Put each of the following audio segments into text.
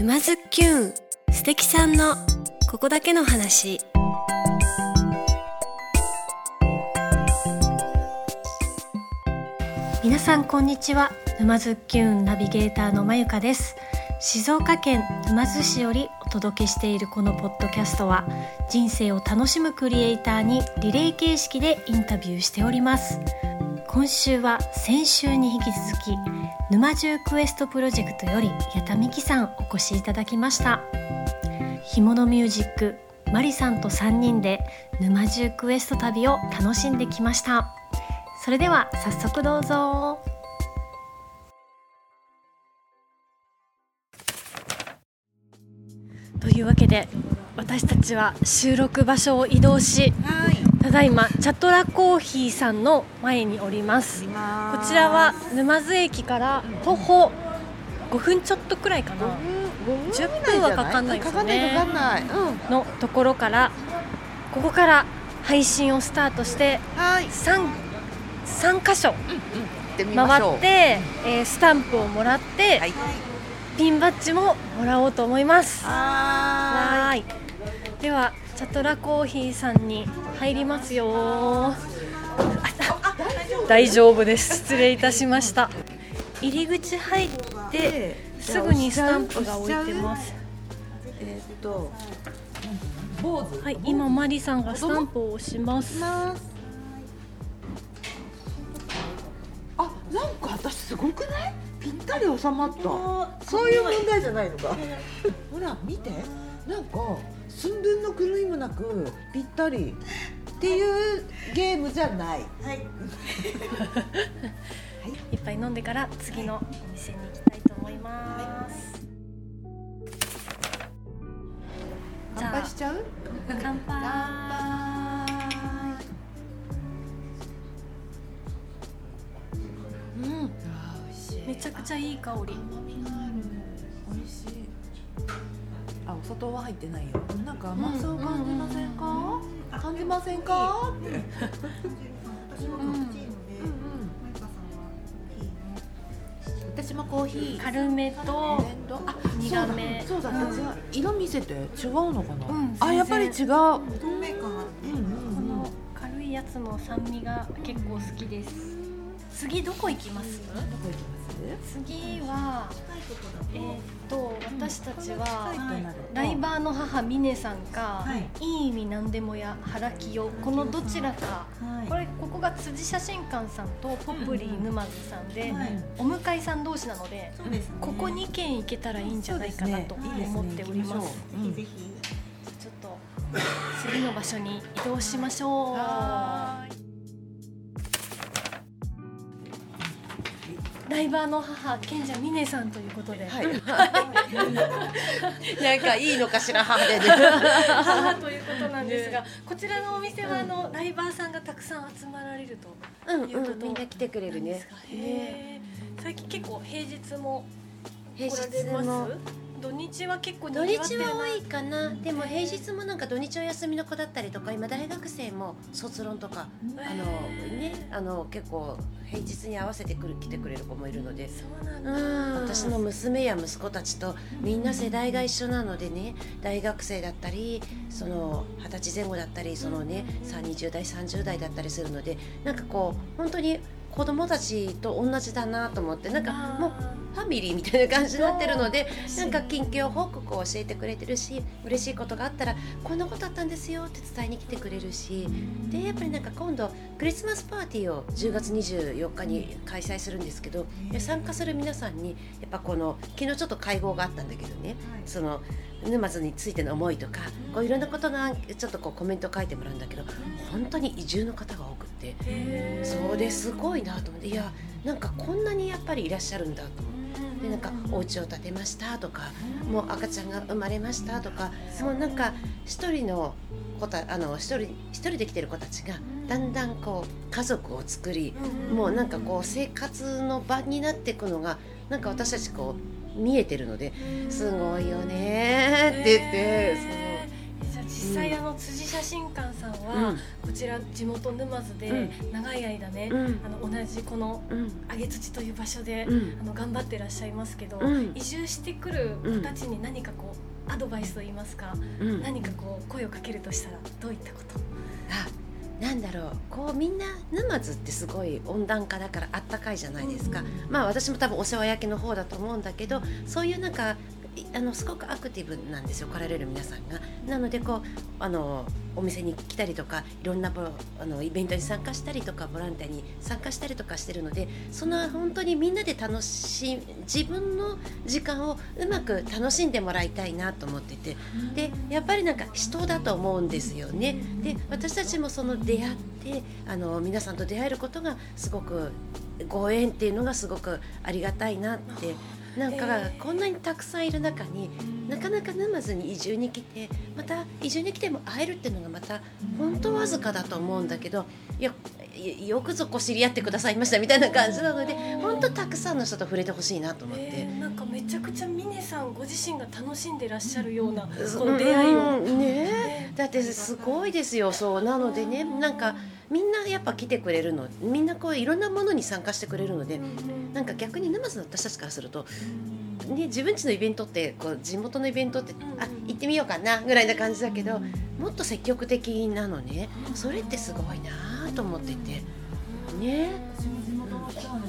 沼津きゅん素敵さんのここだけの話。皆さんこんにちは沼津きゅんナビゲーターのまゆかです。静岡県沼津市よりお届けしているこのポッドキャストは人生を楽しむクリエイターにリレー形式でインタビューしております。今週は先週に引き続き沼中クエストプロジェクトより八田美希さんお越しいただきました。干物ミュージックマリさんと3人で沼中クエスト旅を楽しんできました。それでは早速どうぞ。というわけで私たちは収録場所を移動し、ただいまチャトラコーヒーさんの前におります。こちらは沼津駅から徒歩5分ちょっとくらいかな。10分はかかんないですね。かかんないのところからここから配信をスタートしてはい。3, 3箇所回って、えースタンプをもらって、はい。ピンバッジももらおうと思います。はい。ではチャトラコーヒーさんに入りますよ。あ大丈夫です。失礼いたしました。入り口入ってすぐにスタンプが置いてます。えーっと坊主はい今マリさんがスタンプを押します。ます。あなんか私すごくない？ぴったり収まった。そういう問題じゃないのか。ほら見て。なんか寸分の狂いもなくぴったり。っていうゲームじゃない。い。っぱい飲んでから次のお店に行きたいと思います、乾杯しちゃう？乾杯。うん。めちゃくちゃいい香りあお砂糖は入ってないよ。なんか甘さを感じませんか、感じませんか？って私もコーヒー。軽めとあ苦め。そうだ。そうだ、色見せて。違うのかな、うん。あやっぱり違う。全うんうん。この軽いやつの酸味が結構好きです次どこ行きます？どこ行きます？次はえーっと私たちははいライバーの母ミネさんか、はい。い、い意味なんでもや原清このどちらか、これここが辻写真館さんとポプリー沼津さんで、はい。お向かいさん同士なので。ここ2軒行けたらいいんじゃないかなと思っております。ぜひ。ちょっと次の場所に移動しましょう。ライバーの母賢者ミネさんということで、はい。なんかいいのかしら母で母ということなんですが、こちらのお店はあのライバーさんがたくさん集まられるとうんいうことうんみんな来てくれるね。最近結構平日も平日も土日は結構土日は多いかな。でも平日もなんか土日お休みの子だったりとか今大学生も卒論とかあのねあの結構平日に合わせてくる来てくれる子もいるので。私の娘や息子たちとみんな世代が一緒なのでね。大学生だったりその二十歳前後だったりそのね20代30代だったりするのでなんかこう本当に子供たちと同じだなと思ってなんかもうファミリーみたいな感じになってるのでなんか近況報告を教えてくれてるし嬉しいことがあったらこんなことあったんですよって伝えに来てくれるしでやっぱりなんか今度クリスマスパーティーを10月24日に開催するんですけどで参加する皆さんにやっぱこの昨日ちょっと会合があったんだけどねその沼津についての思いとかこういろんなことがちょっとこうコメントを書いてもらうんだけど本当に移住の方が多くってそうですごいなと思っていやなんかこんなにやっぱりいらっしゃるんだと思って。でなんかお家を建てましたとかもう赤ちゃんが生まれましたとかもうなんか一人の子たあの一人一人で来てる子たちがだんだんこう家族を作りもうなんかこう生活の場になっていくのがなんか私たちこう見えてるのですごいよねって言って、じゃあ実際あの辻写真館さんは、こちら地元沼津で長い間ね、あの同じこの上土という場所で、あの頑張ってらっしゃいますけど、移住してくる子たちに何かこうアドバイスと言いますか、何かこう声をかけるとしたらどういったこと？あなんだろうこうみんな沼津ってすごい温暖化だからあったかいじゃないですか、まあ私も多分お世話焼きの方だと思うんだけどそういうなんかあのすごくアクティブなんですよ来られる皆さんが。なのでこうあのお店に来たりとかいろんなあのイベントに参加したりとかボランティアに参加したりとかしてるのでその本当にみんなで楽し自分の時間をうまく楽しんでもらいたいなと思っててでやっぱりなんか人だと思うんですよね。で私たちもその出会ってあの皆さんと出会えることがすごくご縁っていうのがすごくありがたいなってなんかこんなにたくさんいる中になかなか沼津に移住に来てまた移住に来ても会えるっていうのがまた本当わずかだと思うんだけどいやよくぞこ知り合ってくださいましたみたいな感じなので本当たくさんの人と触れてほしいなと思って、えー、なんかめちゃくちゃ峰さんご自身が楽しんでらっしゃるようなこの出会いを、ね。ね。だってすごいですよそう。なのでねなんかみんなやっぱ来てくれるのみんなこういろんなものに参加してくれるのでなんか逆に沼津の私たちからすると、ね、自分ちのイベントってこう地元のイベントってあ行ってみようかなぐらいな感じだけどもっと積極的なのね。それってすごいなと思ってて。ね。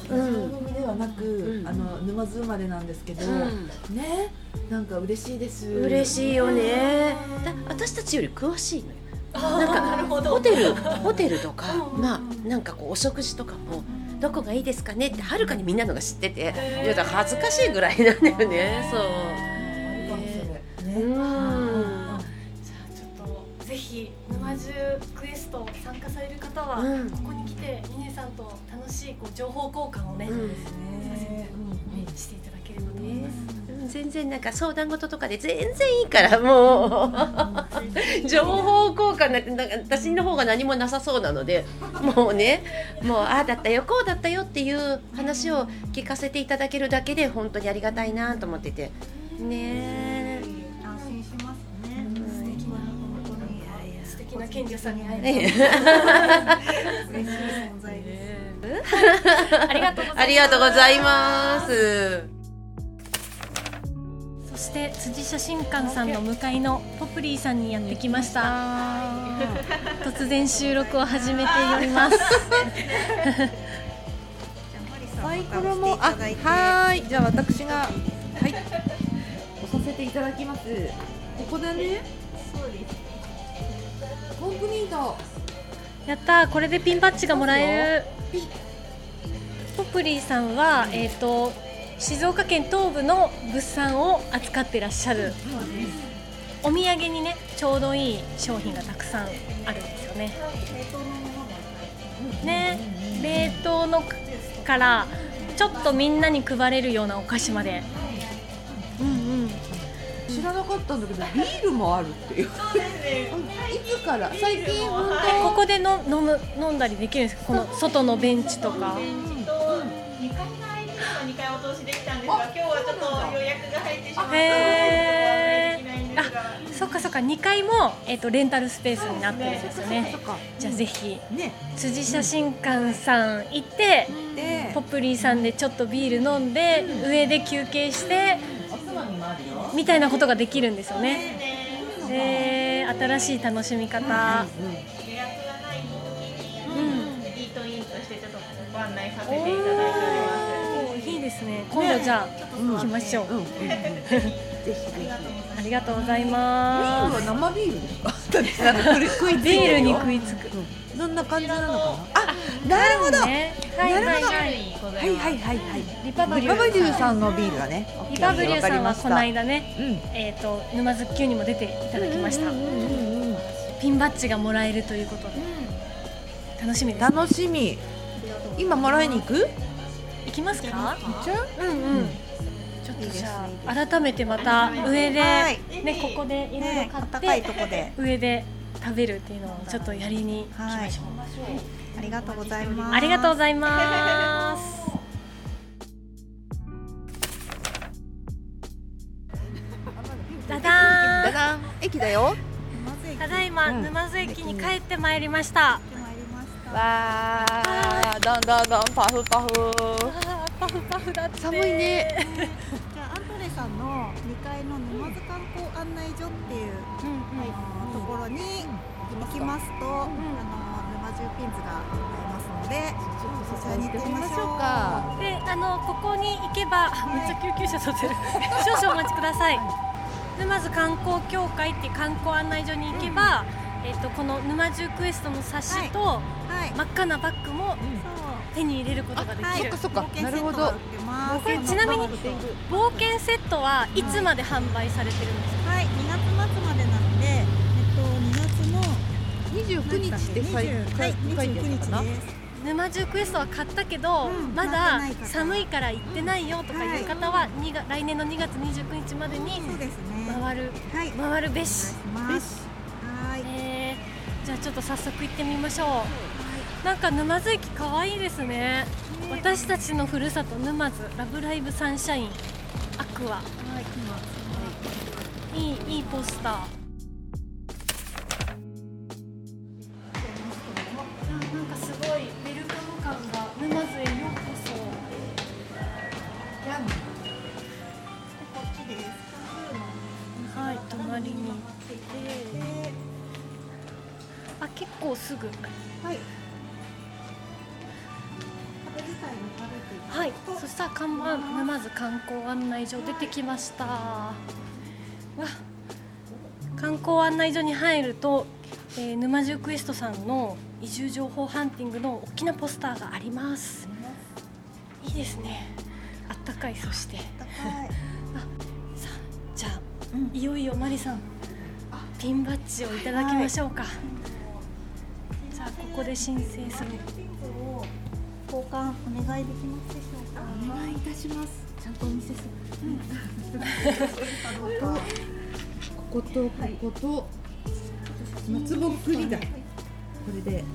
うん、ではなく、うん、あの沼津生まれなんですけど、うん、ね。なんか嬉しいです。嬉しいよね。だ私たちより詳しいのよなんかホテルホテルとか、まあなんかこうお食事とかもどこがいいですかねってはるかにみんなのが知ってて、いやだ恥ずかしいぐらいなんだよね。そう。う。ん。じゃあちょっとぜひ沼津クエスト参加される方は、ここに来て峰さんと楽しいこう情報交換をね、うん、していただければと思います。全然なんか相談事とかで全然いいからもう。情報交換なんてなんか私の方が何もなさそうなのでもうねもうああだったよこうだったよっていう話を聞かせていただけるだけで本当にありがたいなと思ってて。ね。安心しますね、素敵な素敵な賢者さんに会える。嬉しい存在です ありがとうございます。して辻写真館さんの向かいのポプリーさんにやってきました。突然収録を始めております。サイコロもあはい。じゃあ私がはい。押させていただきます。ここだねそうです。コンプリート。やったこれでピンバッジがもらえるポプリーさんはえっ、ー、と静岡県東部の物産を扱ってらっしゃる。お土産にねちょうどいい商品がたくさんあるんですよね。ね冷凍のからちょっとみんなに配れるようなお菓子まで知らなかったんだけどビールもあるっていう。そうですね。いつから？最近本当？ここでの飲む飲んだりできるんですか？この外のベンチとか。2回お通しできたんですが今日はちょっと予約が入ってしまってへあそっかそっか。2階も、えーと、レンタルスペースになってるんですよね。じゃあぜひ、ね、辻写真館さん行って、うん、ポプリーさんでちょっとビール飲んで、うん、上で休憩してみたいなことができるんですよね。で新しい楽しみ方、うん、予約がない時にイートインとしてちょっとご案内させていただですね。今度じゃあ、行きましょう、ぜひ ありがとうございます。ビールは生ビール。ですかビールに食いつく、どんな感じなのかな？あなるほど、ね、はいはいはいはい。はいはいはいリパブリューさん。のビールがね。リパブリューさんはこの間ね、えっ、と沼津急にも出ていただきました、ピンバッジがもらえるということで、楽しみです、楽しみ。今もらいに行く？行きますか？行っちゃう？うんうん。ちょっとじゃあ改めてまた上でねここでいろいろ買って上で食べるっていうのをちょっとやりに行きましょう。ありがとうございます。ありがとうございます。ダダン。ダダン。駅だよ。ただいま、うん。沼津駅に帰ってまいりました、わー。どんどんどんパフパフ。あーパフパフだって。寒いね。じゃあアントレさんの2階の沼津観光案内所っていう、あのところに行きますと、あの沼中ピンズがございますのでそちらに行ってみましょうか。であのここに行けば、めっちゃ救急車撮ってる。少々お待ちください。沼津観光協会っていう観光案内所に行けば、えっとこの沼中クエストの冊子と、はい真っ赤なバッグも手に入れることができる、そっか冒険なるほどセットが売ってます。これちなみに冒険セットはいつまで販売されてるんですか、はい。2月末までなのでえっと2月の29日って書い20はい書いてあ29ったかな？日です。沼中クエストは買ったけど、うん。まだ寒いから行ってないよとかいう方は、にが来年の2月29日までに回るはい。回るべし、はい。えー、じゃあちょっと早速行ってみましょうなんか沼津駅可愛いですね。私たちのふるさと沼津ラブライブサンシャインアクア。いい。いいポスター。あなんかすごいルカム感が沼津へようこそ。こっちですはい隣に。行ってて。あ結構すぐ。はいはいそしたら看板沼津観光案内所出てきました。わ観光案内所に入ると、えー沼津クエストさんの移住情報ハンティングの大きなポスターがあります。いいですね。あったかいそして。はい。さあじゃあ、いよいよマリさんピンバッジをいただきましょうか、さあここで申請する交換お願いできますでしょうか？お願いいたします。ちゃんとお見せする、こことここと。松ぼっくりだ。これで。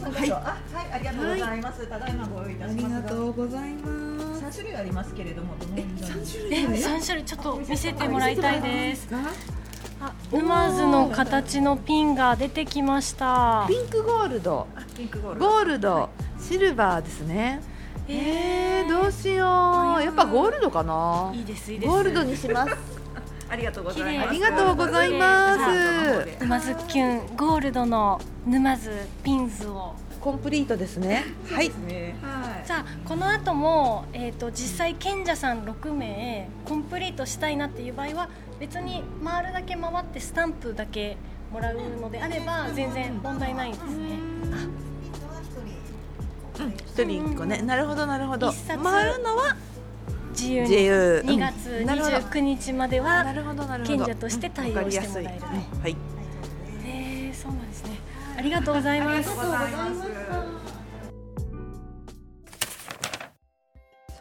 はい、あ、はい、ありがとうございます。ただいまご用意いたありします。が。がとうございます。三種類ありますけれども、どの色三種え類三種類ちょっと見せてもらいたいです。かあ沼津の形のピンが出てきました。ピンクゴールド。あピンクゴールド。シルバーですね。えー、どうしよう。やっぱゴールドかな。いいですいいです。ゴールドにします。ありがとうございます。ありがとうございます。沼津キュンゴールドの沼津ピンズを。コンプリートですね。はい。さあこの後も、えー、と実際賢者さん6名コンプリートしたいなっていう場合は別に回るだけ回ってスタンプだけもらうのであれば全然問題ないんですね。うん一人一個ね。なるほどなるほど。一冊回るのは自由に。自由。2月なるほど。29日までなは賢者として対応してもらえるはい。えー、そうなんですね。ありがとうございます。ございます。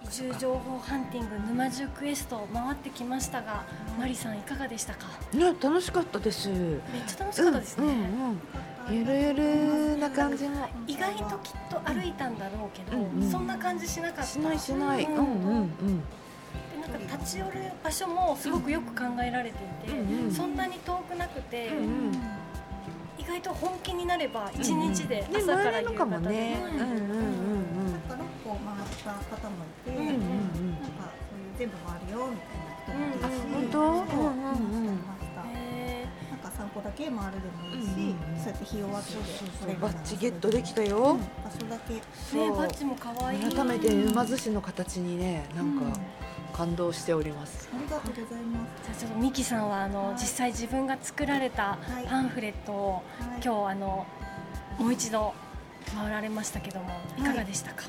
移住情報ハンティング沼津クエスト回ってきましたがマリさんいかがでしたか？ね楽しかったです。めっちゃ楽しかったですね、うんうんうんゆるゆるな感じも意外ときっと歩いたんだろうけど、うんうん。そんな感じしなかった。しないしない。うん。うんうんうん。でなんか立ち寄る場所もすごくよく考えられていて、うんうん。そんなに遠くなくて、うんうん。意外と本気になれば一日でね朝から夕方で、かもね。うんうんうん。うんうんなんか6個回った方もいて、うんうんうん。なんかそういう全部回るよみたいな人もいたし、うん本当？うんうんうん。ました。へなんか3個だけ回るでもいいし、うんうんうん。そうやって日を分けてバッジゲットできたよ。場所だけ。ねバッジも可愛い。改めて沼津市の形にねなんか感動しております。ありがとうございます。じゃあちょっとミキさんはあの、はい。実際自分が作られたはい。パンフレットを、はい。今日あのもう一度回られましたけどもい。かがでしたか、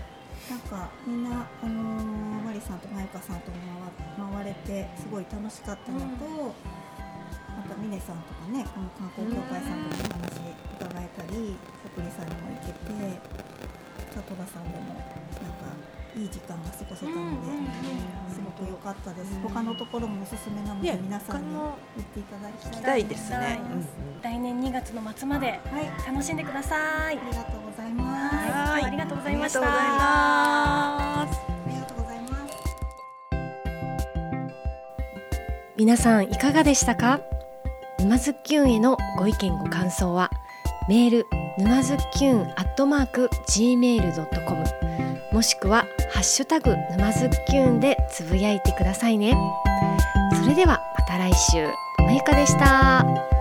なんかみんな、あのーマリさんとまゆかさんとも回回れてすごい楽しかったのと、またミネさんとかねこの観光協会さんともお話伺えたりサプリさんにも行けてさとらさんでもなんかいい時間が過ごせたので、すごく良かったです、他のところもおすすめなので、ね皆さんに行っていただきたい。ですはい。ね来年2月の末まではい。楽しんでください。ありがとうございます、はい。ありがとうございました。ありがとうございます。皆さんいかがでしたか？沼津きゅんへのご意見ご感想はメール沼津きゅんアットマーク gmail.com もしくはハッシュタグ沼津きゅんでつぶやいてくださいね。それではまた来週。まゆかでした。